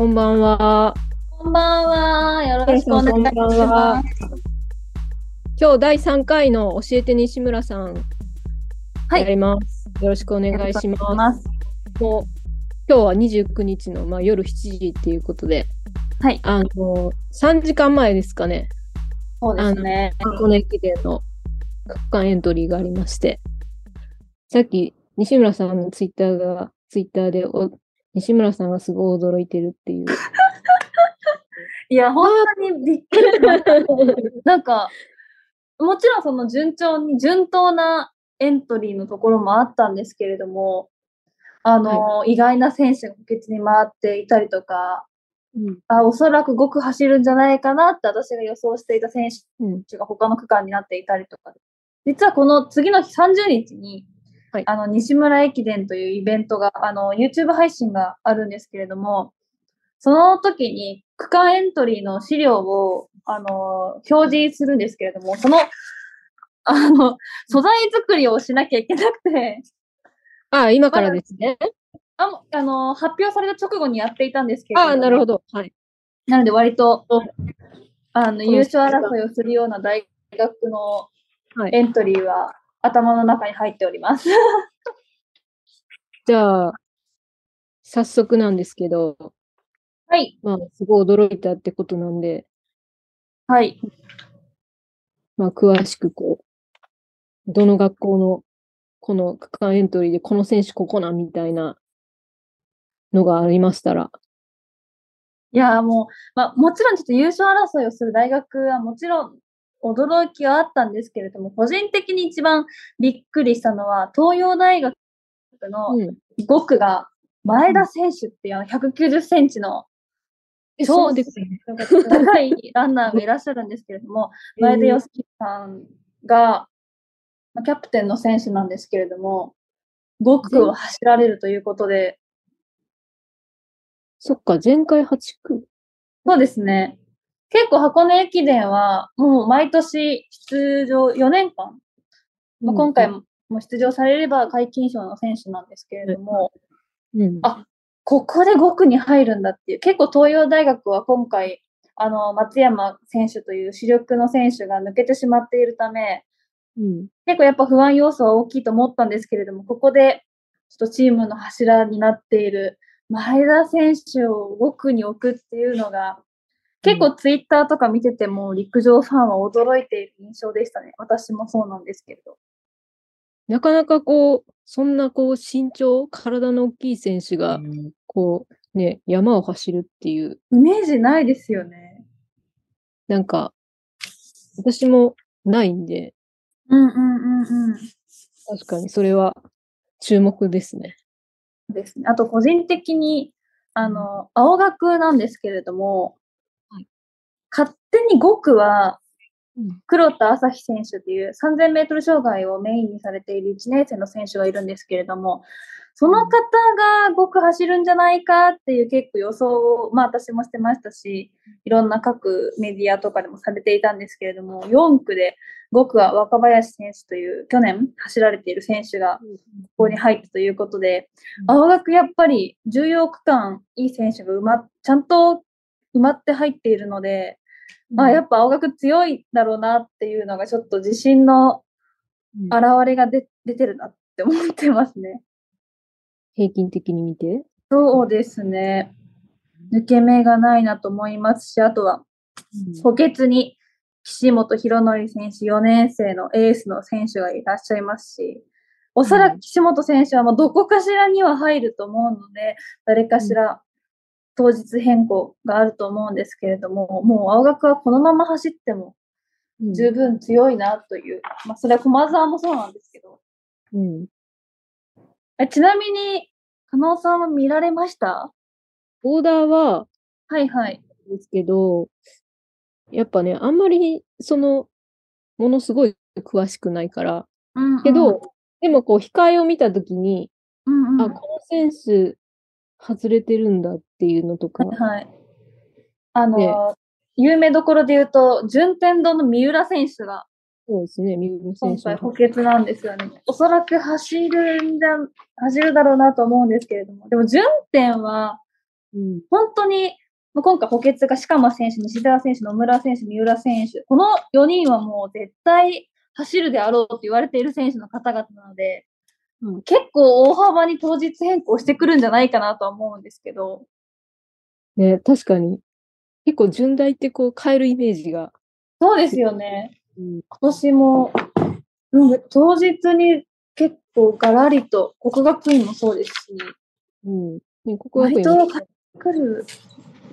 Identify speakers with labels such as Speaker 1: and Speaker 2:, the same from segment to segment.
Speaker 1: こんばんは。
Speaker 2: こんばんは。よろしくお願いします
Speaker 1: は。今日第3回の教えて西村さん
Speaker 2: はい
Speaker 1: やります。よろしくお願いします。
Speaker 2: ます。
Speaker 1: もう今日は29日の、まあ、夜7時っていうことで、
Speaker 2: はい。
Speaker 1: あの3時間前ですかね、
Speaker 2: そうですね。
Speaker 1: 箱根駅伝の区間エントリーがありまして、さっき西村さんのツイッターが、ツイッターでお西村さんがすごい驚いてるっていう。
Speaker 2: いや、本当にびっくり。なんか、もちろんその順調に、順当なエントリーのところもあったんですけれども、あの、意外な選手が補欠に回っていたりとか、
Speaker 1: うん
Speaker 2: あ、おそらく5区走るんじゃないかなって私が予想していた選
Speaker 1: うん
Speaker 2: 手が他の区間になっていたりとか。実はこの次の日30日に、
Speaker 1: はい
Speaker 2: あの、西村駅伝というイベントが、あの、YouTube 配信があるんですけれども、その時に区間エントリーの資料を、あの、表示するんですけれども、その、あの、素材作りをしなきゃいけなくて、
Speaker 1: あ、今からですね。
Speaker 2: あもあの、発表された直後にやっていたんですけれども、
Speaker 1: あ、なるほど。はい。
Speaker 2: なので割と、あの、
Speaker 1: の
Speaker 2: 優勝争いをするような大学の
Speaker 1: はい
Speaker 2: エントリーは頭の中に入っております。
Speaker 1: じゃあ、早速なんですけど、
Speaker 2: はい。
Speaker 1: まあ、すごい驚いたってことなんで、
Speaker 2: はい。
Speaker 1: まあ、詳しくこう、どの学校のこの区間エントリーでこの選手ここなみたいなのがありましたら、
Speaker 2: いやーもう、まあ、もちろんちょっと優勝争いをする大学はもちろん驚きはあったんですけれども、個人的に一番びっくりしたのは、東洋大学の
Speaker 1: うん。
Speaker 2: 5区が前田選手っていうあの190センチの
Speaker 1: え、
Speaker 2: 超
Speaker 1: そうですね。
Speaker 2: 高いランナーがいらっしゃるんですけれども、前田義樹さんが、まあキャプテンの選手なんですけれども、5区を走られるということで、
Speaker 1: そっか、前回8区。
Speaker 2: そうですね。結構箱根駅伝は、もう毎年出場、4年間、まあ、今回もも出場されれば皆勤賞の選手なんですけれども、
Speaker 1: うん。
Speaker 2: あここで5区に入るんだっていう、結構東洋大学は今回、あの、松山選手という主力の選手が抜けてしまっているため、
Speaker 1: うん。
Speaker 2: 結構やっぱ不安要素は大きいと思ったんですけれども、ここでちょっとチームの柱になっている前田選手を5区に置くっていうのが、結構ツイッターとか見てても陸上ファンは驚いている印象でしたね。私もそうなんですけれど。
Speaker 1: なかなかこう、そんなこう、身長、体の大きい選手が、こう、ね、山を走るっていう、
Speaker 2: イメージないですよね。
Speaker 1: なんか、私もないんで、
Speaker 2: うんうんうんうん。
Speaker 1: 確かにそれは注目ですね。
Speaker 2: ですね。あと個人的に、あの、青学なんですけれども、
Speaker 1: はい
Speaker 2: 勝手に5区は
Speaker 1: うん、
Speaker 2: 黒田朝日選手という3000メートル障害をメインにされている1年生の選手がいるんですけれども、その方が5区走るんじゃないかっていう結構予想を、まあ私もしてましたし、いろんな各メディアとかでもされていたんですけれども、4区で5区は若林選手という去年走られている選手がここに入ったということで、青学やっぱり重要区間いい選手が埋まっちゃんと埋まって入っているので、あやっぱ青学強いだろうなっていうのがちょっと自信の
Speaker 1: うん
Speaker 2: 表れが出出てるなって思ってますね。
Speaker 1: 平均的に見て？
Speaker 2: そうですね。抜け目がないなと思いますし、あとは補欠に岸本博則選手、4年生のエースの選手がいらっしゃいますし、おそらく岸本選手はもうどこかしらには入ると思うので、誰かしら当日変更があると思うんですけれども、もう青学はこのまま走っても
Speaker 1: うん。
Speaker 2: 十分強いなという、まあそれは駒沢もそうなんですけど、
Speaker 1: うん。
Speaker 2: えちなみに、加納さんは見られました？
Speaker 1: オーダーは、
Speaker 2: はいはい。
Speaker 1: ですけど、やっぱね、あんまり、その、ものすごい詳しくないから、
Speaker 2: うんうん。
Speaker 1: けど、、でもこう、控えを見たときに、
Speaker 2: うんうん、
Speaker 1: あ、この選手、外れてるんだっていうのとか、
Speaker 2: はい。あの、
Speaker 1: で
Speaker 2: 有名どころで言うと、順天堂の三浦選手が
Speaker 1: そうですね、三浦選手は。
Speaker 2: 今回補欠なんですよね。おそらく走るんじゃ、走るだろうなと思うんですけれども。でも、順天は、
Speaker 1: うん。
Speaker 2: 本当に、まあ今回補欠が鹿間選手、西澤選手、野村選手、三浦選手、この4人はもう絶対走るであろうと言われている選手の方々なので、
Speaker 1: うん
Speaker 2: 結構大幅に当日変更してくるんじゃないかなとは思うんですけど、
Speaker 1: ね、確かに。結構順大ってこう変えるイメージが。
Speaker 2: そうですよね。
Speaker 1: うん。
Speaker 2: 今年も、うん当日に結構ガラリと、国学院もそうですし、
Speaker 1: うん。ね、ここはやっ
Speaker 2: 割と来る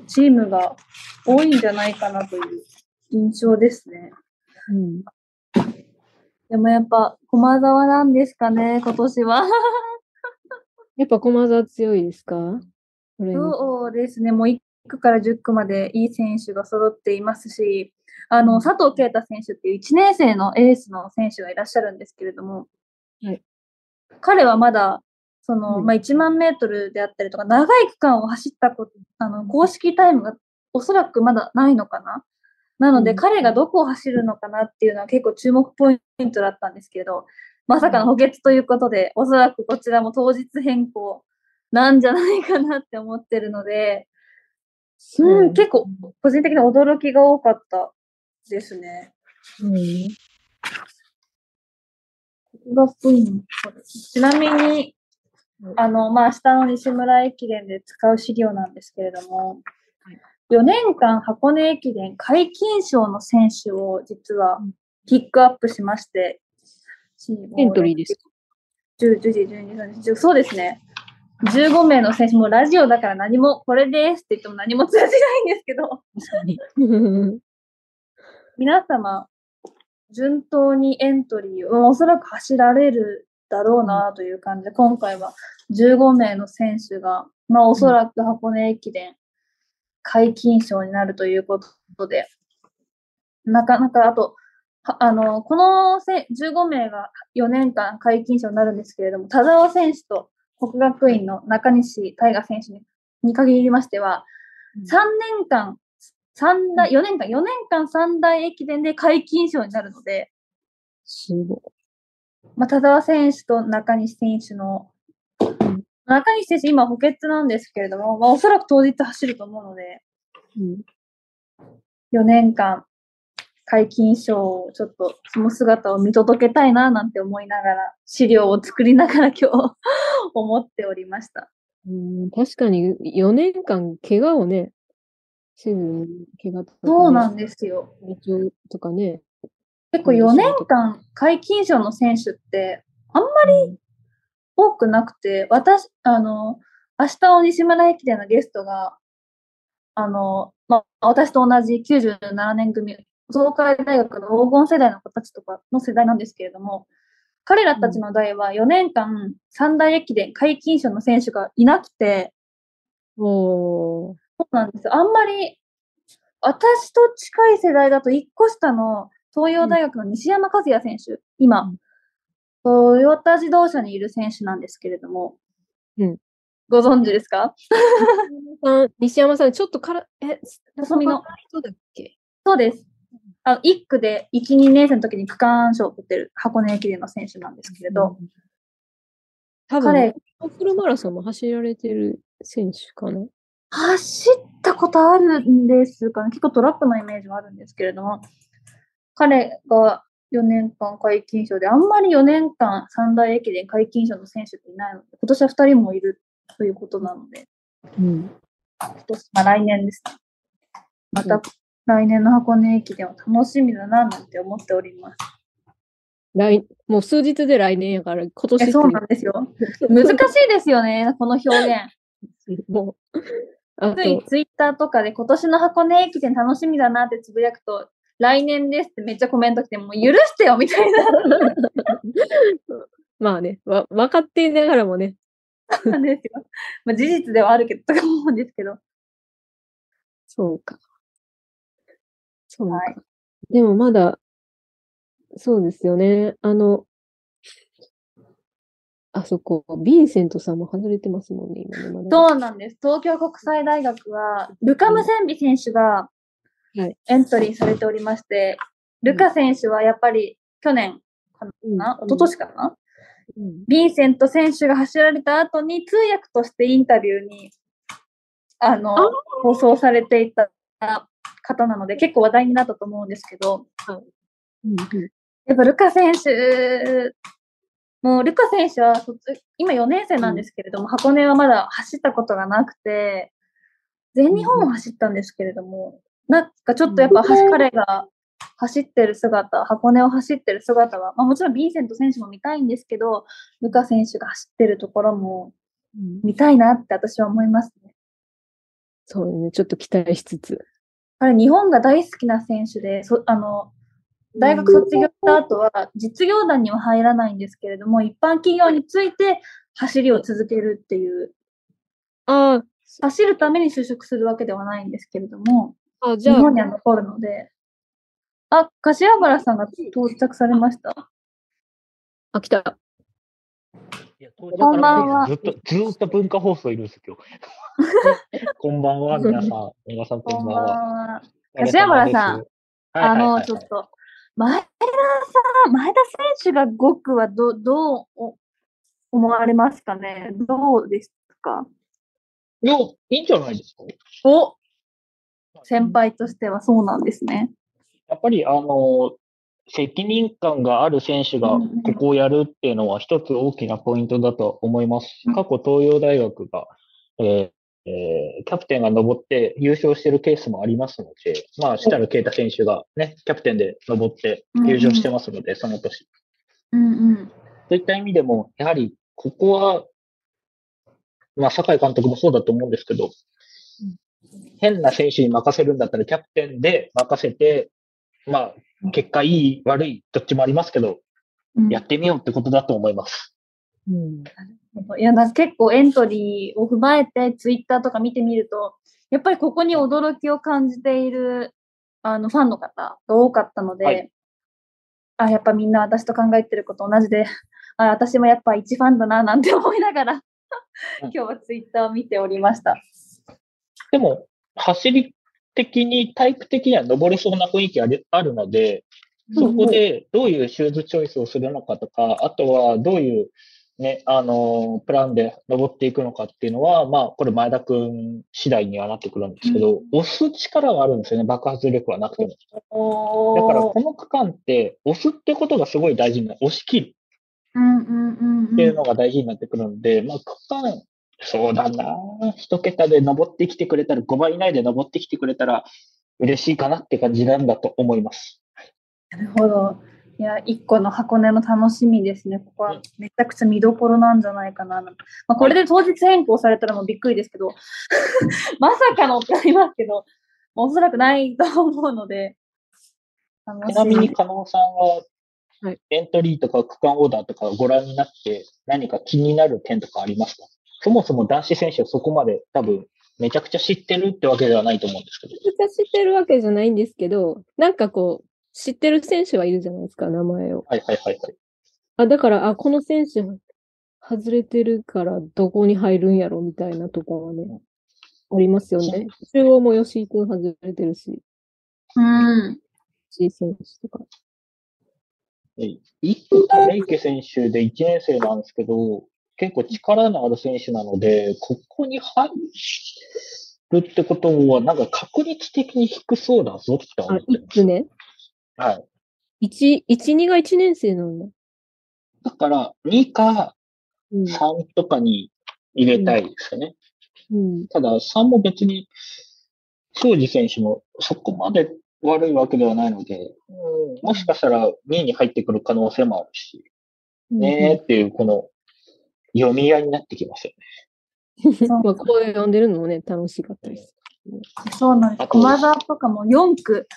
Speaker 2: チームが多いんじゃないかなという印象ですね。
Speaker 1: うん。
Speaker 2: でもやっぱ駒沢なんですかね、今年は。
Speaker 1: やっぱ駒沢強いですか？
Speaker 2: そうですね、もう1区から10区までいい選手が揃っていますし、あの、佐藤圭太選手っていう1年生のエースの選手がいらっしゃるんですけれども、
Speaker 1: はい。
Speaker 2: 彼はまだ、その、
Speaker 1: うん。
Speaker 2: まあ、1万メートルであったりとか、長い区間を走ったこと、あの、公式タイムがおそらくまだないのかな？なので、
Speaker 1: うん。
Speaker 2: 彼がどこを走るのかなっていうのは結構注目ポイントだったんですけれど、まさかの補欠ということで、おそらくこちらも当日変更なんじゃないかなって思ってるので、うん、
Speaker 1: うん。
Speaker 2: 結構、個人的に驚きが多かったですね。
Speaker 1: うん。
Speaker 2: 学院ちなみに
Speaker 1: うん、
Speaker 2: あの、まあ、明日の西村駅伝で使う資料なんですけれども
Speaker 1: はい、
Speaker 2: 4年間箱根駅伝皆勤賞の選手を実は
Speaker 1: うん
Speaker 2: ピックアップしまして、
Speaker 1: エントリーですか
Speaker 2: 10、10時、12時、30そうですね。15名の選手もラジオだから何もこれですって言っても何も通じないんですけど。皆様、順当にエントリーを、おそらく走られるだろうなという感じで、今回は15名の選手が、まあおそらく箱根駅伝解禁賞になるということで、なかなか、あと、はあの、このせ15名が4年間解禁賞になるんですけれども、田澤選手と国学院の中西大河選手にに限りましては、3年間、三大、4年間、4年間三大駅伝で解禁賞になるので、
Speaker 1: すご。
Speaker 2: まあ、田澤選手と中西選手の、
Speaker 1: ん
Speaker 2: 中西選手今補欠なんですけれども、まあ、おそらく当日走ると思うので、
Speaker 1: い。うん。
Speaker 2: 4年間解禁賞をちょっとその姿を見届けたいななんて思いながら、資料を作りながら今日 思っておりました。
Speaker 1: うん、確かに4年間怪我をね、せずに怪我とか、ね、
Speaker 2: そうなんですよ。
Speaker 1: とかね。
Speaker 2: 結構4年間解禁賞の選手ってあんまり多くなくて、私、あの、明日の西村駅伝のゲストが、あの、まあ、私と同じ97年組、東海大学の黄金世代の子たちとかの世代なんですけれども、彼らたちの代は4年間三大駅伝解禁賞の選手がいなくて、
Speaker 1: おー。
Speaker 2: そうなんですよ。あんまり、私と近い世代だと1個下の東洋大学の西山和也選手、今、
Speaker 1: うん
Speaker 2: トヨタ自動車にいる選手なんですけれども、
Speaker 1: うん
Speaker 2: ご存知ですか？
Speaker 1: 西山さん、ちょっとから、え、
Speaker 2: 細身の
Speaker 1: 人だっけ？
Speaker 2: そうです。あ1区で1、2年生の時に区間賞を取ってる箱根駅伝の選手なんですけれど、、
Speaker 1: 多
Speaker 2: 彼
Speaker 1: 分、フルマラソンも走られてる選手かな？
Speaker 2: 走ったことあるんですかね。結構トラックのイメージはあるんですけれども、彼が4年間解禁賞で、あんまり4年間三大駅伝解禁賞の選手っていないので、今年は2人もいるということなので、
Speaker 1: うん。
Speaker 2: 今年、まあ来年ですね。また来年の箱根駅伝は楽しみだななんて思っております。
Speaker 1: 来、もう数日で来年やから、今年
Speaker 2: えそうなんですよ。難しいですよね、この表現。
Speaker 1: もう、あ
Speaker 2: つい
Speaker 1: と、
Speaker 2: ツイッターとかで今年の箱根駅伝楽しみだなってつぶやくと、来年ですってめっちゃコメント来て、もう許してよみたいな。
Speaker 1: まあね、わ、分かっていながらもね、
Speaker 2: なんですよ。まあ、事実ではあるけど、とか思うんですけど。
Speaker 1: そうか。そうか。
Speaker 2: はい
Speaker 1: でもまだ、そうですよね。あの、あそこ、ヴィンセントさんも外れてますもんね、今ね。まだ
Speaker 2: そうなんです。東京国際大学は、ルカ・ムセンビ選手が
Speaker 1: はい。
Speaker 2: エントリーされておりまして、ルカ選手はやっぱり去年か
Speaker 1: うん。
Speaker 2: な、一昨年かな、
Speaker 1: うん。
Speaker 2: ヴィンセント選手が走られた後に通訳としてインタビューにあの、放送されていた方なので、結構話題になったと思うんですけど、
Speaker 1: うん
Speaker 2: やっぱルカ選手、もうルカ選手は卒今4年生なんですけれども、箱根はまだ走ったことがなくて、全日本を走ったんですけれども、なんかちょっとやっぱ、
Speaker 1: うん
Speaker 2: 彼が走ってる姿、箱根を走ってる姿は、まあ、もちろんヴィンセント選手も見たいんですけど、ルカ選手が走ってるところも
Speaker 1: うん。
Speaker 2: 見たいなって私は思いますね。
Speaker 1: そうね、ちょっと期待しつつ。
Speaker 2: 彼、日本が大好きな選手で、そあの大学卒業した後は実業団には入らないんですけれども、一般企業について走りを続けるっていう、
Speaker 1: あ
Speaker 2: 走るために就職するわけではないんですけれども、
Speaker 1: あ、あ、じゃあ
Speaker 2: 日本、には残るので、あ、柏原さんが到着されました？
Speaker 1: あ、来た。
Speaker 2: こんばんは
Speaker 3: ずっと、ずっと文化放送いるんですよ、今日。こんばんは、皆さん。皆さん、こ
Speaker 2: こんばん
Speaker 3: は。
Speaker 2: は。柏原さん
Speaker 3: はい
Speaker 2: あの、
Speaker 3: はい
Speaker 2: ちょっと、前田さん、前田選手が5区はどどうお思われますかね？どうですか？
Speaker 3: いや、いいんじゃないですか？
Speaker 2: お先輩としてはそうなんですね。
Speaker 3: やっぱり、あの、責任感がある選手がここをやるっていうのは一つ大きなポイントだと思いますし
Speaker 2: うん。
Speaker 3: 過去東洋大学が、えーえーキャプテンが登って優勝してるケースもありますので、まあ、設楽啓太選手がね、キャプテンで登って優勝してますので、その年。
Speaker 2: うんうん。
Speaker 3: そういった意味でも、やはり、ここは、まあ、酒井監督もそうだと思うんですけど、変な選手に任せるんだったら、キャプテンで任せて、まあ、結果いい、悪い、どっちもありますけど、
Speaker 2: うん
Speaker 3: やってみようってことだと思います。
Speaker 1: うん。
Speaker 2: いや、結構エントリーを踏まえて、ツイッターとか見てみると、やっぱりここに驚きを感じているあのファンの方が多かったので、
Speaker 3: はい
Speaker 2: あ、やっぱみんな私と考えてること同じで、あ私もやっぱ一ファンだななんて思いながら、今日はツイッターを見ておりました。
Speaker 3: でも、走り的に、タイプ的には登れそうな雰囲気あるあるので、そこでどういうシューズチョイスをするのかとか、あとはどういうね、あのープランで登っていくのかっていうのは、まあ、これ前田くん次第にはなってくるんですけど、押す力はあるんですよね、爆発力はなくても。
Speaker 2: お
Speaker 3: だから、
Speaker 2: ー
Speaker 3: この区間って、押すってことがすごい大事な、押し切る。
Speaker 2: うんうんうん
Speaker 3: っていう
Speaker 2: うん
Speaker 3: のが大事になってくるので、まあ、区間、そうだな、一桁で登ってきてくれたら、5倍以内で登ってきてくれたら、嬉しいかなって感じなんだと思います。
Speaker 2: なるほど。いや、一個の箱根の楽しみですね。ここはめちゃくちゃ見どころなんじゃないかな。まあ、これで当日変更されたらもうびっくりですけど、まさかのってなりますけど、おそらくないと思うので、楽
Speaker 3: ちなみに。加納さんは
Speaker 1: はい、
Speaker 3: エントリーとか区間オーダーとかご覧になって、何か気になる点とかありますか？そもそも男子選手はそこまで多分、めちゃくちゃ知ってるってわけではないと思うんですけど。
Speaker 1: めっちゃ知ってるわけじゃないんですけど、なんかこう、知ってる選手はいるじゃないですか、名前を。
Speaker 3: はいはいはいはい。
Speaker 1: あ、だから、あ、この選手外れてるからどこに入るんやろみたいなとかはね、ありますよね。中央も吉井君外れてるし、
Speaker 2: うん。
Speaker 1: 吉井選手とか。
Speaker 3: で一個溜池選手で1年生なんですけど、結構力のある選手なので、ここに入るってことは、なんか確率的に低そうだぞって思
Speaker 1: あ
Speaker 3: っ、て
Speaker 1: いつね。
Speaker 3: はい。
Speaker 1: 1、1、2が1年生なんだ。
Speaker 3: だから、2か
Speaker 1: うん。
Speaker 3: 3とかに入れたいですよね。
Speaker 1: うん。
Speaker 3: ただ、3も別に、庄司選手もそこまで悪いわけではないので、うん、もしかしたら2位に入ってくる可能性もあるし、ねーっていう、この読み合いになってきますよね。
Speaker 1: まあ、こう読んでるのもね、楽しかったです。
Speaker 2: そうなんです。駒沢とかも4区、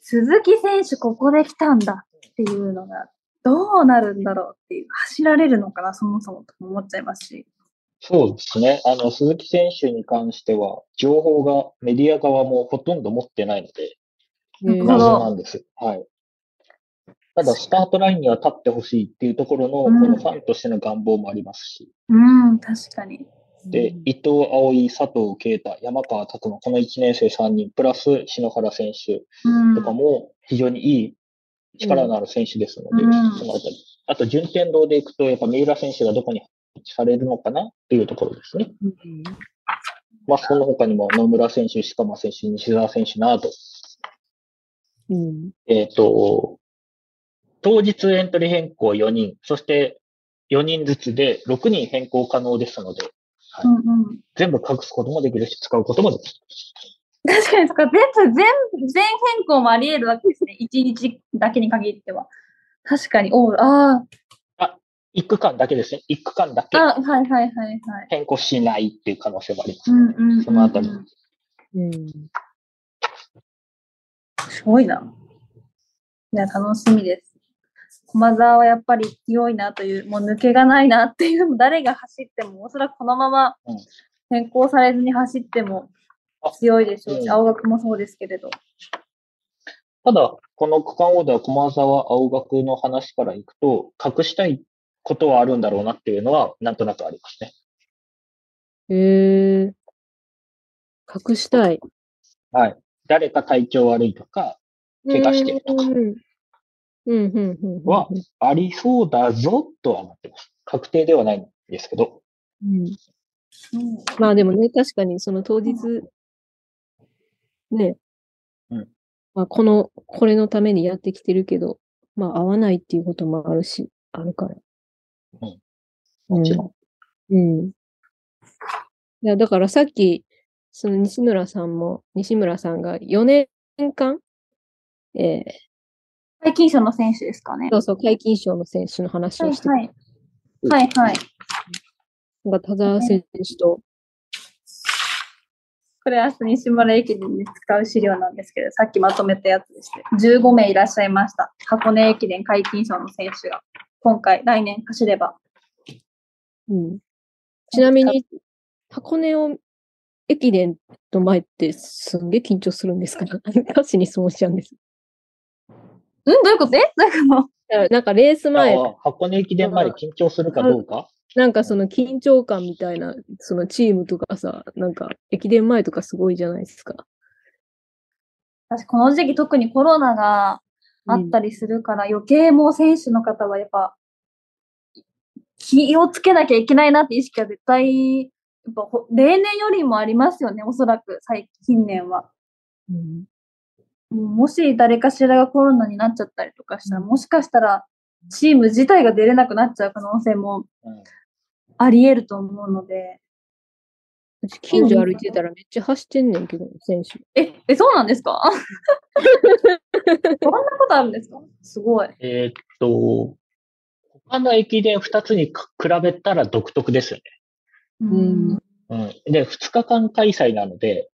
Speaker 2: 鈴木選手ここで来たんだっていうのが、どうなるんだろうっていう、走られるのかな、そもそもと思っちゃいますし。
Speaker 3: そうですね。あの、鈴木選手に関しては、情報がメディア側もほとんど持ってないので、謎なんです。はい。ただ、スタートラインには立ってほしいっていうところの、こ
Speaker 2: うん
Speaker 3: のファンとしての願望もありますし、
Speaker 2: うん、確かに。
Speaker 3: で、伊藤葵、佐藤啓太、山川拓馬、この1年生3人、プラス篠原選手
Speaker 2: うん。
Speaker 3: とかも非常にいい力のある選手ですので、
Speaker 2: うん
Speaker 3: そのあたり。あと、順天堂でいくと、やっぱ三浦選手がどこに配置されるのかなっていうところですね。
Speaker 1: うん
Speaker 3: まあ、その他にも野村選手、鹿間選手、西澤選手など、
Speaker 1: うん。
Speaker 3: えっ、と、当日エントリー変更4人、そして4人ずつで6人変更可能ですので、
Speaker 2: うんうん。
Speaker 3: 全部隠すこともできるし、使うこともできる。
Speaker 2: 確かに、そっか、全部、全、全変更もあり得るわけですね。一日だけに限っては。確かに、おうあ
Speaker 3: 一区間だけですね。一区間だけ
Speaker 2: あ、あ、はいはいはいはい。
Speaker 3: 変更しないっていう可能性もあります。
Speaker 2: うんうんうんうん
Speaker 3: そのあたり
Speaker 1: うん。
Speaker 2: すごいな。いや、楽しみです。駒沢はやっぱり強いなという、もう抜けがないなっていう誰が走っても、おそらくこのまま
Speaker 3: うん
Speaker 2: 変更されずに走っても強いでしょうし、
Speaker 3: うん
Speaker 2: 青学もそうですけれど。
Speaker 3: ただ、この区間オーダー、駒沢青学の話からいくと、隠したいことはあるんだろうなっていうのは、なんとなくありますね。
Speaker 1: へえ。隠したい。
Speaker 3: はい。誰か体調悪いとか、怪我してるとか
Speaker 1: うん。うん、うん、うんうん。
Speaker 3: はありそうだぞとは思ってます。確定ではないんですけど。
Speaker 1: うん。
Speaker 2: うん
Speaker 1: まあでもね、確かにその当日、ね、
Speaker 3: うん
Speaker 1: まあこの、これのためにやってきてるけど、まあ合わないっていうこともあるし、あるから。
Speaker 3: うんもちろん。
Speaker 1: うん。いや、だからさっき、その西村さんも、西村さんが4年間、えー
Speaker 2: 解禁賞の選手ですかね。
Speaker 1: そうそう、解禁賞の選手の話
Speaker 2: はい
Speaker 1: をして
Speaker 2: はい。はいはい。
Speaker 1: が田澤選手と、
Speaker 2: これ明日西村駅伝で使う資料なんですけど、さっきまとめたやつでして、15名いらっしゃいました。箱根駅伝解禁賞の選手が、今回、来年走れば。
Speaker 1: うん。ちなみに、箱根を駅伝の前ってすんげえ緊張するんですか？ら、歌詞に質問しちゃうんです。
Speaker 2: うんどういうこと？えどういう。こと
Speaker 1: なんかレース前、
Speaker 3: あ箱根駅伝まで緊張するかどうか？
Speaker 1: なんかその緊張感みたいな、そのチームとかさ、なんか駅伝前とかすごいじゃないですか。
Speaker 2: 私、この時期特にコロナがあったりするから、余計もう選手の方はやっぱ、気をつけなきゃいけないなって意識は絶対、やっぱほ例年よりもありますよね、おそらく、最近年は。
Speaker 1: うん
Speaker 2: もし誰かしらがコロナになっちゃったりとかしたら、
Speaker 1: うん
Speaker 2: もしかしたらチーム自体が出れなくなっちゃう可能性も
Speaker 3: うん
Speaker 2: あり得ると思うので。
Speaker 1: うち近所歩いてたらめっちゃ走ってんねんけど、選手。
Speaker 2: え、え、そうなんですか？そんなことあるんですか？すごい。
Speaker 3: えーっと、他の駅伝2つにか比べたら独特ですよね。
Speaker 1: ん
Speaker 3: うん。で、2日間開催なので、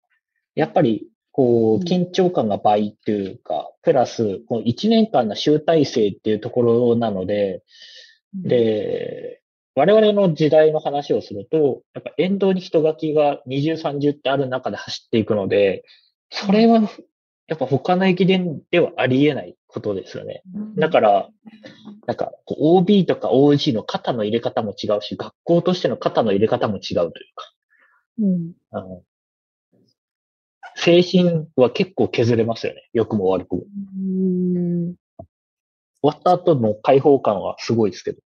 Speaker 3: やっぱり、こう、
Speaker 1: うん
Speaker 3: 緊張感が倍っていうか、プラス、この1年間の集大成っていうところなので、で、我々の時代の話をすると、やっぱ沿道に人書きが20、30ってある中で走っていくので、それは、やっぱ他の駅伝ではありえないことですよね。だから、なんか、OB とか OG の肩の入れ方も違うし、学校としての肩の入れ方も違うというか、
Speaker 1: うん。
Speaker 3: あの、精神は結構削れますよね。良くも悪くも。
Speaker 1: うん。
Speaker 3: 終わった後の解放感はすごいですけど。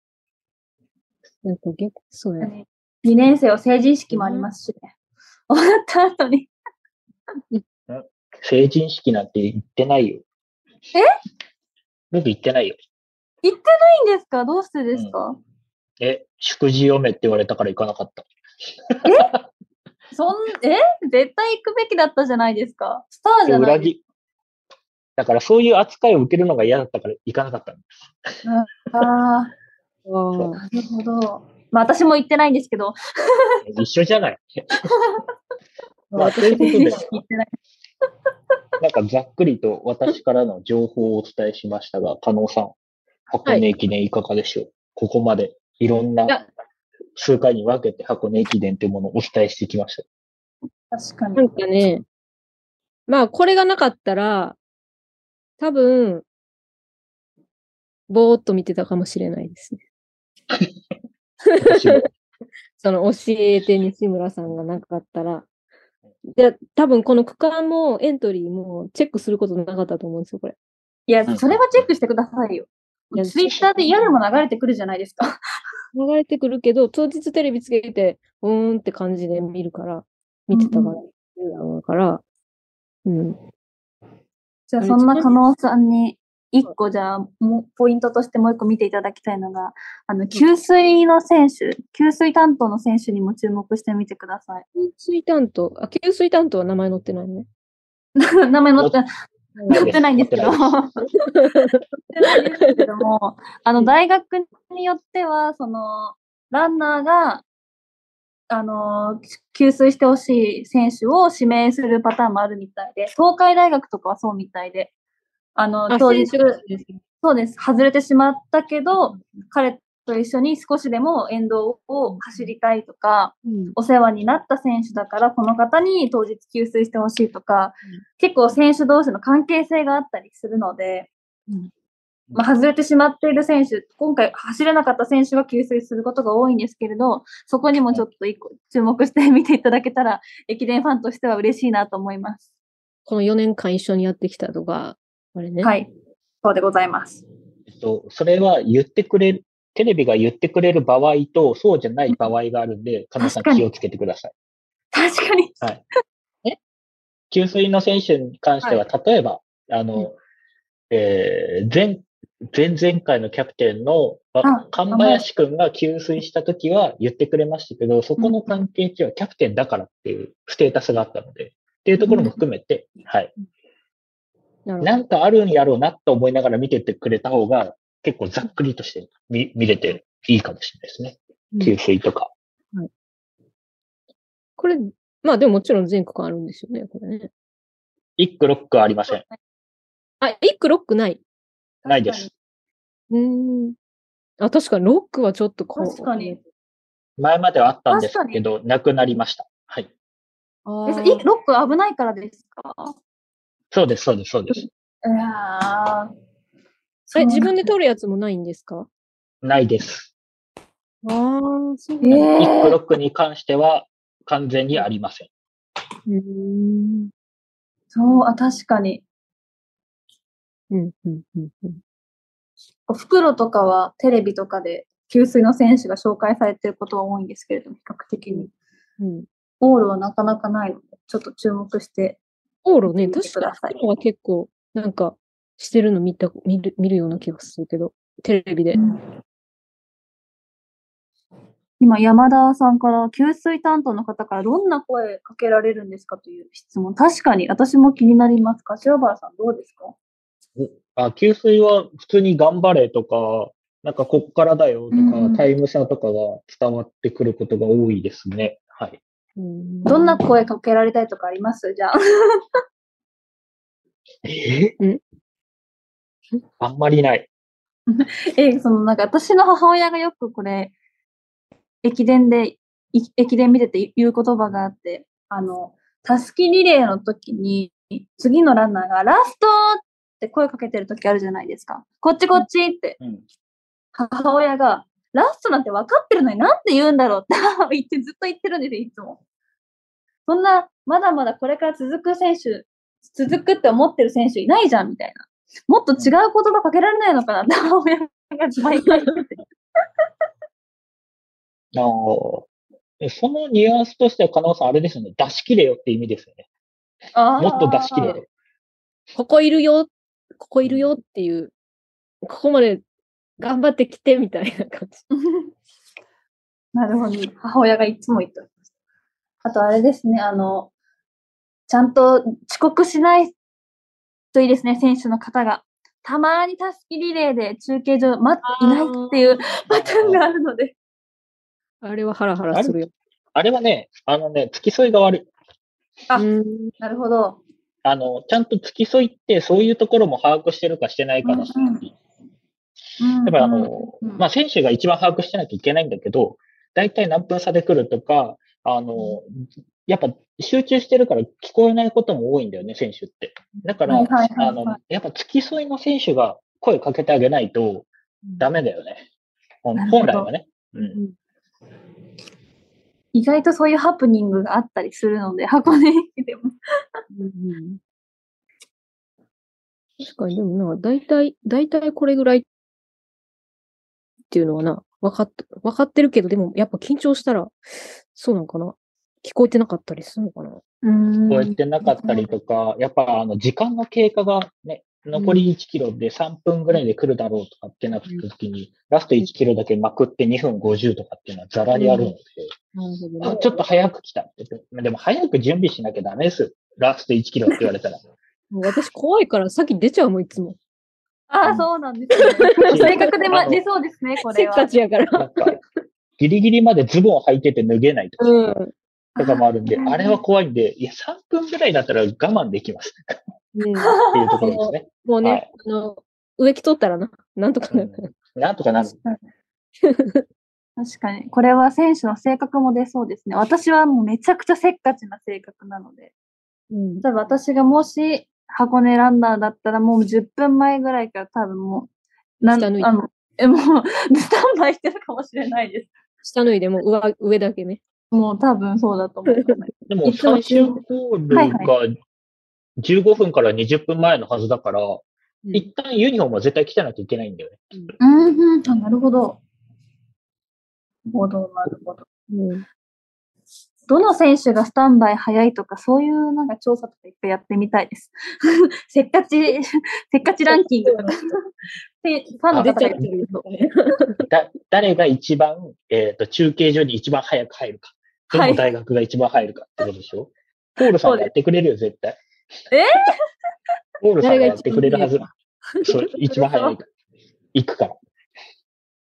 Speaker 1: なんか結構、そうや。
Speaker 2: 2年生は成人式もありますしね。終わった後に。
Speaker 3: 成人式なんて言ってないよ。
Speaker 2: え？
Speaker 3: 僕言ってないよ。
Speaker 2: 行ってないんですか？どうしてですか、
Speaker 3: え、祝辞読めって言われたから行かなかった。
Speaker 2: そん、え？絶対行くべきだったじゃないですか。スターじゃないです
Speaker 3: 裏切だからそういう扱いを受けるのが嫌だったから行かなかったんです。
Speaker 2: か。ああ、
Speaker 1: ああ。
Speaker 2: なるほど。まあ私も行ってないんですけど。
Speaker 3: 一緒じゃない。まあ、
Speaker 1: 私
Speaker 3: ということで、
Speaker 2: 行ってない。
Speaker 3: なんかざっくりと私からの情報をお伝えしましたが、加納さん、箱根駅伝いかがでしょう、ここまでいろんな数回に分けて箱根駅伝というものをお伝えしてきました。
Speaker 2: 確かに。
Speaker 1: なんかね、まあこれがなかったら、多分、ぼーっと見てたかもしれないですね。その教えて西村さんがなかったら。で、多分この区間もエントリーもチェックすることなかったと思うんですよ、これ。
Speaker 2: いや、それはチェックしてくださいよ
Speaker 1: いや。
Speaker 2: ツイッターで嫌でも流れてくるじゃないですか。
Speaker 1: 流れてくるけど、当日テレビつけて、うーんって感じで見るから、見てたから、だから、うん。
Speaker 2: じゃあ、そんな加納さんに、一個じゃあ、もう、ポイントとしてもう一個見ていただきたいのが、あの、給水の選手、給水担当の選手にも注目してみてください。
Speaker 1: 給水担当、あ、給水担当は名前載ってないね。
Speaker 2: 名前載って、載ってないんですけど。
Speaker 3: 載
Speaker 2: 載ってないですけども、あの、大学によっては、その、ランナーが、あの、給水してほしい選手を指名するパターンもあるみたいで、東海大学とかはそうみたいで、あの、
Speaker 1: あ、
Speaker 2: 当日、そうです。外れてしまったけど、彼と一緒に少しでも沿道を走りたいとか、
Speaker 1: うん。
Speaker 2: お世話になった選手だから、この方に当日給水してほしいとか、
Speaker 1: うん
Speaker 2: 結構選手同士の関係性があったりするので、
Speaker 1: うん
Speaker 2: まあ、外れてしまっている選手、今回走れなかった選手が給水することが多いんですけれど、そこにもちょっと一個注目して見ていただけたら、駅伝ファンとしては嬉しいなと思います。
Speaker 1: この4年間一緒にやってきたとか、あれね。。
Speaker 2: はいい。そうでございます。
Speaker 3: えっと、それは言ってくれる、テレビが言ってくれる場合と、そうじゃない場合があるんで、加納さん気をつけてください。
Speaker 2: 確かに。
Speaker 3: 給水の選手に関しては、例えば、あ
Speaker 1: うん
Speaker 3: の、えー前、前々回のキャプテンの
Speaker 2: あ
Speaker 3: 神林くんが給水したときは言ってくれましたけど、そこの関係値はキャプテンだからっていうステータスがあったので、っていうところも含めて、はい。
Speaker 1: なるほど。
Speaker 3: なんかあるんやろうなと思いながら見ててくれた方が、結構ざっくりとして見見れていいかもしれないですね。
Speaker 1: うん
Speaker 3: 給水とか。
Speaker 1: これ、まあでももちろん全国あるんですよね、これね。
Speaker 3: 一区六区ありません。
Speaker 1: あ、一区ロックない。
Speaker 3: ないです。
Speaker 1: うーん。あ、確かにロックはちょっとこう。
Speaker 2: 確かに。
Speaker 3: 前まではあったんですけど、なくなりました。はい。
Speaker 1: あ
Speaker 2: ロック危ないからですか？
Speaker 3: そうです、そうです、そうです。
Speaker 2: いやー
Speaker 1: え、自分で取るやつもないんですか？
Speaker 3: ないです。
Speaker 1: ああ、そう
Speaker 2: え
Speaker 1: なんだ。
Speaker 3: 一区
Speaker 2: ー、
Speaker 3: 六区に関しては完全にありません。
Speaker 1: うーん。
Speaker 2: そう、あ、確かに。
Speaker 1: うん、うん、うん。うん
Speaker 2: 袋とかはテレビとかで給水の選手が紹介されてることは多いんですけれども、比較的に。
Speaker 1: うん。
Speaker 2: オールはなかなかないので、ちょっと注目して。
Speaker 1: オーロね、
Speaker 2: 見て
Speaker 1: 確か
Speaker 2: ください
Speaker 1: に袋は結構、なんか、してるの見た、見る、見るような気がするけど、テレビで。
Speaker 2: 今、山田さんから、給水担当の方からどんな声かけられるんですかという質問。確かに、私も気になります。柏原さん、どうですか？
Speaker 3: あ、給水は普通に頑張れとか、なんかこっからだよとか、
Speaker 2: うん
Speaker 3: タイム差とかが伝わってくることが多いですね。はい。
Speaker 1: うん
Speaker 2: どんな声かけられたいとかあります？じゃあ。
Speaker 3: え？
Speaker 1: うん
Speaker 3: あんまりない。
Speaker 2: え、そのなんか私の母親がよくこれ、駅伝で、い駅伝見てて言う言葉があって、あの、たすきリレーの時に、次のランナーがラストって声かけてる時あるじゃないですか。こっちこっちって、
Speaker 3: うん。
Speaker 2: 母親が、ラストなんて分かってるのになんて言うんだろうって言ってずっと言ってるんですよ、いつも。そんな、まだまだこれから続く選手、続くって思ってる選手いないじゃん、みたいな。もっと違う言葉かけられないのかなって母親が毎回言ってて。
Speaker 3: あそのニュアンスとしては、加納さん、あれですよね。出し切れよって意味ですよね。もっと出し切れよ。
Speaker 1: ここいるよ、ここいるよっていう、ここまで頑張ってきてみたいな感じ。
Speaker 2: なるほど。母親がいつも言っております。あとあれですね、あの、ちゃんと遅刻しないといいですね、選手の方が。たまにたすきリレーで中継所待っていないっていうパターンがあるので。
Speaker 1: あれはハラハラするよ。
Speaker 3: あれはね、あのね、付き添いが悪い。
Speaker 2: あ
Speaker 1: うん
Speaker 2: なるほど。
Speaker 3: あの、ちゃんと付き添いって、そういうところも把握してるかしてないかだし、
Speaker 2: うんうんうん
Speaker 3: やっぱりあの、
Speaker 2: うん
Speaker 3: まあ、選手が一番把握してなきゃいけないんだけど、大体何分差で来るとか、あの、やっぱ集中してるから聞こえないことも多いんだよね、選手って。だから、
Speaker 2: はいはいはい
Speaker 3: あの、やっぱ付き添いの選手が声かけてあげないとダメだよね。ほん本来はね。うん。
Speaker 2: 意外とそういうハプニングがあったりするので、箱根駅でも。
Speaker 1: うん確かに、でもな、大体、大体これぐらいっていうのはな、分かっ、分かってるけど、でもやっぱ緊張したら、そうなのかな。聞こえてなかったりするのかな？
Speaker 2: うん
Speaker 3: 聞こえてなかったりとか、やっぱあの時間の経過がね、残り1キロで3分ぐらいで来るだろうとかってなった時に、ラスト1キロだけまくって2分50とかっていうのはザラにあるので、
Speaker 1: なるほど
Speaker 3: あちょっと早く来たって。でも早く準備しなきゃダメですよ。ラスト1キロって言われたら。
Speaker 1: 私怖いから先出ちゃうもん、いつも。
Speaker 2: ああ、そうなんですね。正確で、ま、出そうですね、これは
Speaker 1: せっか。ちやから。
Speaker 3: ギリギリまでズボン履いてて脱げないとか,、
Speaker 1: うん。
Speaker 3: とかもあるんで、
Speaker 2: うん
Speaker 3: あれは怖いんで、いや、3分ぐらいだったら我慢できます。
Speaker 1: うん、
Speaker 3: っていうところですね。
Speaker 1: もうね、
Speaker 3: はい
Speaker 1: あの、植木取ったらな、なんとかなる。
Speaker 3: なんとかなる。
Speaker 2: 確かに。これは選手の性格も出そうですね。私はもうめちゃくちゃせっかちな性格なので。
Speaker 1: うん。
Speaker 2: 私がもし箱根ランナーだったらもう10分前ぐらいから多分もう、なん
Speaker 1: 下脱いで
Speaker 2: あの、え、もう、スタンバイしてるかもしれないです。
Speaker 1: 下脱いでも上上だけね。
Speaker 2: もう多分そうだと思います。
Speaker 3: でも最終ホール
Speaker 2: はい
Speaker 3: が15分から20分前のはずだから、
Speaker 1: うん
Speaker 3: 一旦ユニフォームは絶対着てなきゃいけないんだよね。
Speaker 2: うん、うん、あ、なるほど。なるほど、なるほど。
Speaker 1: うん。
Speaker 2: どの選手がスタンバイ早いとか、そういうなんか調査とか一回やってみたいです。せっかち、せっかちランキングとか。でファンの方がやってると。
Speaker 3: だ誰が一番、えっ、と、中継所に一番早く入るか。どの大学が一番入るかってことでしょ、ポールさんがやってくれるよ、絶対。
Speaker 2: え
Speaker 3: ポールさんがやってくれるはず。そう、一番早いから。行くから。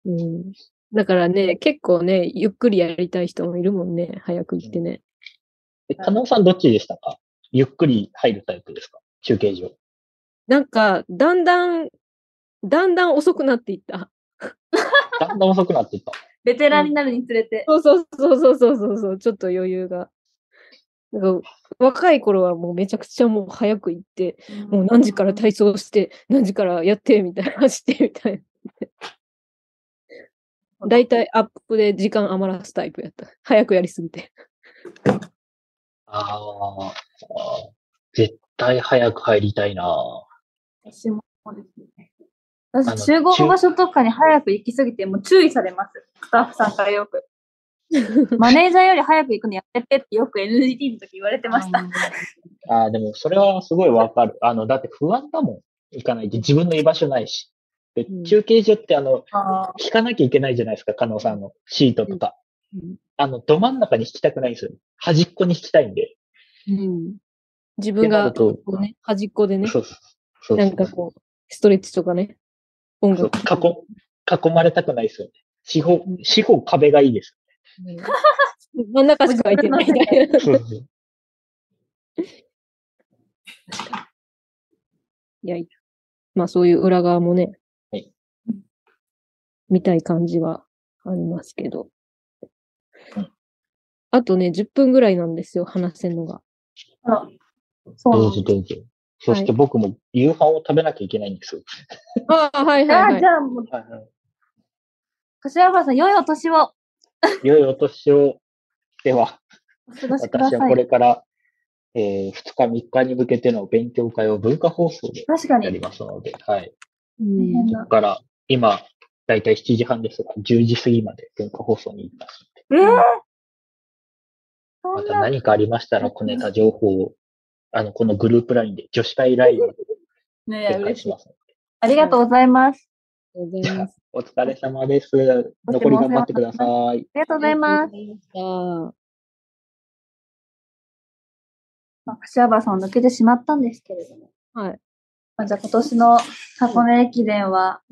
Speaker 1: うん。だからね、結構ね、ゆっくりやりたい人もいるもんね。早く行ってね。
Speaker 3: え、加納さんどっちでしたか？ゆっくり入るタイプですか？中継所。
Speaker 1: なんか、だんだん、だんだん遅くなっていった。
Speaker 3: だんだん遅くなっていった。
Speaker 2: ベテランになるにつれて。
Speaker 1: そうそうそうそうそうそうそう、ちょっと余裕が。なんか若い頃はもうめちゃくちゃもう早く行って、もう何時から体操して、何時からやって、みたいな、走って、みたいな。だいたいアップで時間余らすタイプやった。早くやりすぎて。
Speaker 3: ああ、絶対早く入りたいな
Speaker 2: 私もそうですね。
Speaker 3: の
Speaker 2: 私、集合場所とかに早く行きすぎて、もう注意されます。スタッフさんからよく。マネージャーより早く行くのやめてってよく NGT の時言われてました。
Speaker 3: ああ、でもそれはすごいわかる。あの、だって不安だもん。行かないと自分の居場所ないし。で
Speaker 1: うん
Speaker 3: 中継所ってあの、
Speaker 2: あ
Speaker 3: 引かなきゃいけないじゃないですか、加納さんのシートとか。
Speaker 1: うん
Speaker 3: あの、ど真ん中に引きたくないんですよ。端っこに引きたいんで。
Speaker 1: うん自分が、端っこでね、
Speaker 3: そうそうそう。
Speaker 1: なんかこう、ストレッチとかね、音楽。
Speaker 3: 囲、囲まれたくないですよね。四方、四方壁がいいです。
Speaker 1: うん真ん中しか空いてないみたいな。
Speaker 3: そうそう。
Speaker 1: いや、まあそういう裏側もね、
Speaker 3: はい
Speaker 1: 見たい感じはありますけど
Speaker 3: うん。
Speaker 1: あとね、10分ぐらいなんですよ、話せんのが。
Speaker 2: あら。そう
Speaker 3: ど
Speaker 2: なんだ
Speaker 3: うぞどうぞ。そして僕も夕飯を食べなきゃいけないんですよ。
Speaker 1: ああ、はいはい、はい
Speaker 2: じ。ゃあもう、
Speaker 3: はいはい
Speaker 2: 柏原さん、良いお年を
Speaker 3: 良いお年を。では。私はいこれから、えー、2日3日に向けての勉強会を文化放送で
Speaker 2: 確かに。
Speaker 3: やりますので、はい。そこから、今、だいたい7時半ですが、10時過ぎまで文化放送に行きますので、
Speaker 2: えー、そ
Speaker 3: また何かありましたら、小ネタ情報を、あの、このグループラインで、女子会ラインで
Speaker 2: ねえ、
Speaker 3: 展開
Speaker 2: 嬉し
Speaker 3: ますので。
Speaker 2: ありがとうございます。
Speaker 3: お疲れ様です。残り頑張ってください。
Speaker 2: ありがとうございます。
Speaker 1: あ
Speaker 2: まあ、柏原さんを抜けてしまったんですけれども。
Speaker 1: はい。
Speaker 2: まあ、じゃあ今年の箱根駅伝は、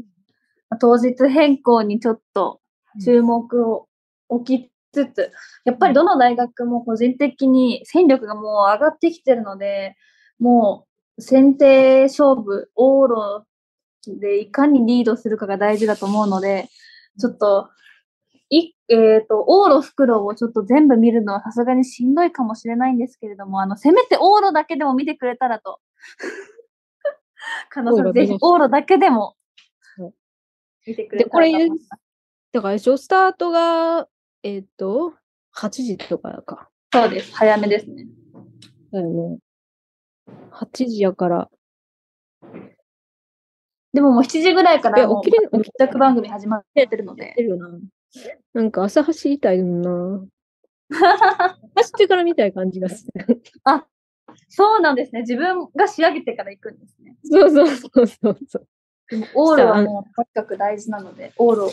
Speaker 2: まあ当日変更にちょっと注目を置きつつ、やっぱりどの大学も個人的に戦力がもう上がってきてるので、もう選定勝負、往路でいかにリードするかが大事だと思うので、ちょっと、いえっ、と、往路袋をちょっと全部見るのはさすがにしんどいかもしれないんですけれども、あの、せめて往路だけでも見てくれたらと。加納さん、ぜひ
Speaker 1: 往路
Speaker 2: だけでも
Speaker 1: はい
Speaker 2: 見てくれたらと思います。
Speaker 1: だからでしょ、スタートが、えっ、と、8時とかか。
Speaker 2: そうです。早めですね。
Speaker 1: だよね。8時やから。
Speaker 2: でももう7時ぐらいからもう
Speaker 1: 起きれ
Speaker 2: 密着番組始まってるので
Speaker 1: な。なんか朝走りたいもんな。走ってから見たい感じがする。
Speaker 2: そうなんですね。自分が仕上げてから行くんですね。
Speaker 1: そうそうそうそうそう。
Speaker 2: でもオールはもうとにかく大事なので、オールを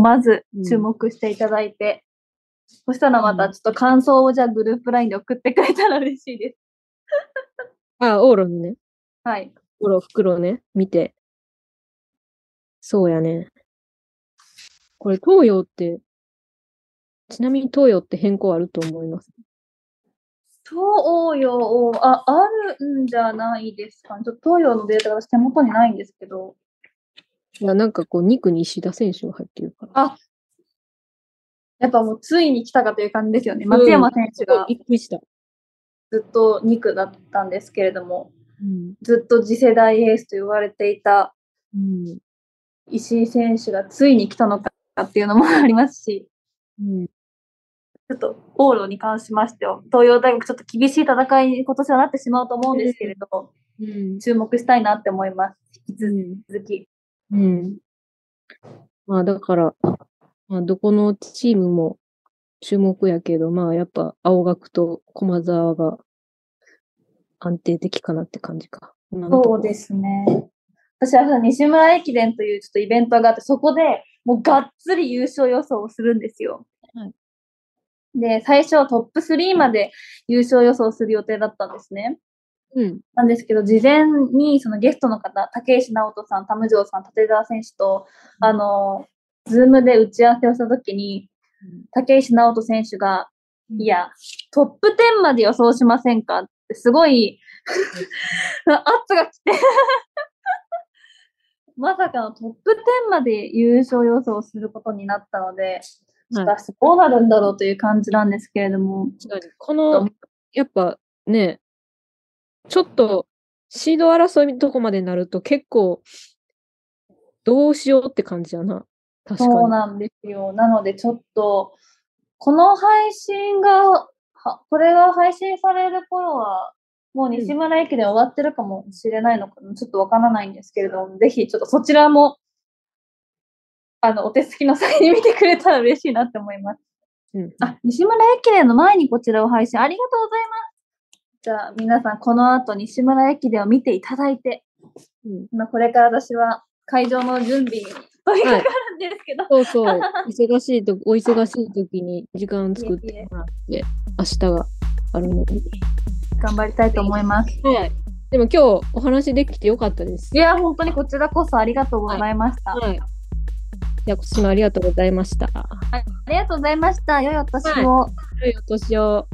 Speaker 2: まず注目していただいて、そしたらまたちょっと感想をじゃあグループラインで送ってくれたら嬉しいです。
Speaker 1: あ、オーロのね。
Speaker 2: はい。
Speaker 1: オーロ袋ね、見て。そうやね。これ、東洋って、ちなみに東洋って変更あると思います？
Speaker 2: 東洋、あ、あるんじゃないですかね。ちょっと東洋のデータが私手元にないんですけど。
Speaker 1: いや、なんかこう、2区に石田選手が入ってるから。
Speaker 2: あ、やっぱもうついに来たかという感じですよね。松山選手が
Speaker 1: びっくりした。
Speaker 2: ずっと2区だったんですけれども、
Speaker 1: うん。
Speaker 2: ずっと次世代エースと言われていた
Speaker 1: うん。
Speaker 2: 石井選手がついに来たのかっていうのもありますし、
Speaker 1: うん。
Speaker 2: ちょっと往路に関しましては、東洋大学ちょっと厳しい戦いに今年はなってしまうと思うんですけれど、
Speaker 1: うん。
Speaker 2: 注目したいなって思います。引き
Speaker 1: うん。
Speaker 2: 続き。
Speaker 1: うん。まあ、だから、まあ、どこのチームも注目やけど、まあ、やっぱ、青学と駒沢が安定的かなって感じか。
Speaker 2: そうですね。私は西村駅伝というちょっとイベントがあって、そこでもうがっつり優勝予想をするんですよ。
Speaker 1: はい
Speaker 2: で、最初はトップ3まで優勝予想する予定だったんですね。
Speaker 1: うん。
Speaker 2: なんですけど、事前にそのゲストの方、竹石直人さん、田無城さん、立川選手と、あの、ズームで打ち合わせをしたときに、竹石直人選手が、いや、トップ10まで予想しませんか？って、すごい、圧が来て、まさかのトップ10まで優勝予想することになったので、ちょっと明日どうなるんだろうという感じなんですけれども、
Speaker 1: この、やっぱね、ちょっと、シード争いのとこまでなると結構、どうしようって感じやな。確かに。
Speaker 2: そうなんですよ。なのでちょっと、この配信が、はこれが配信される頃は、もう西村駅で終わってるかもしれないのかな、ちょっとわからないんですけれども、ぜひちょっとそちらも、あの、お手すきの際に見てくれたら嬉しいなって思います。
Speaker 1: うん。
Speaker 2: あ、西村駅伝の前にこちらを配信ありがとうございます。じゃあ皆さんこの後西村駅伝を見ていただいて、
Speaker 1: うん
Speaker 2: 今これから私は会場の準備に取り掛かるんですけど、
Speaker 1: そうそう。忙しいと、お忙しい時に時間作ってもらって、明日があるので。
Speaker 2: 頑張りたいと思います。
Speaker 1: はい。でも今日お話できてよかったです
Speaker 2: い。や、本当にこちらこそありがとうございました。
Speaker 1: はい。じゃあ、今年もありがとうございました。
Speaker 2: ありがとうございました。良いお年を。
Speaker 1: 良いお年を。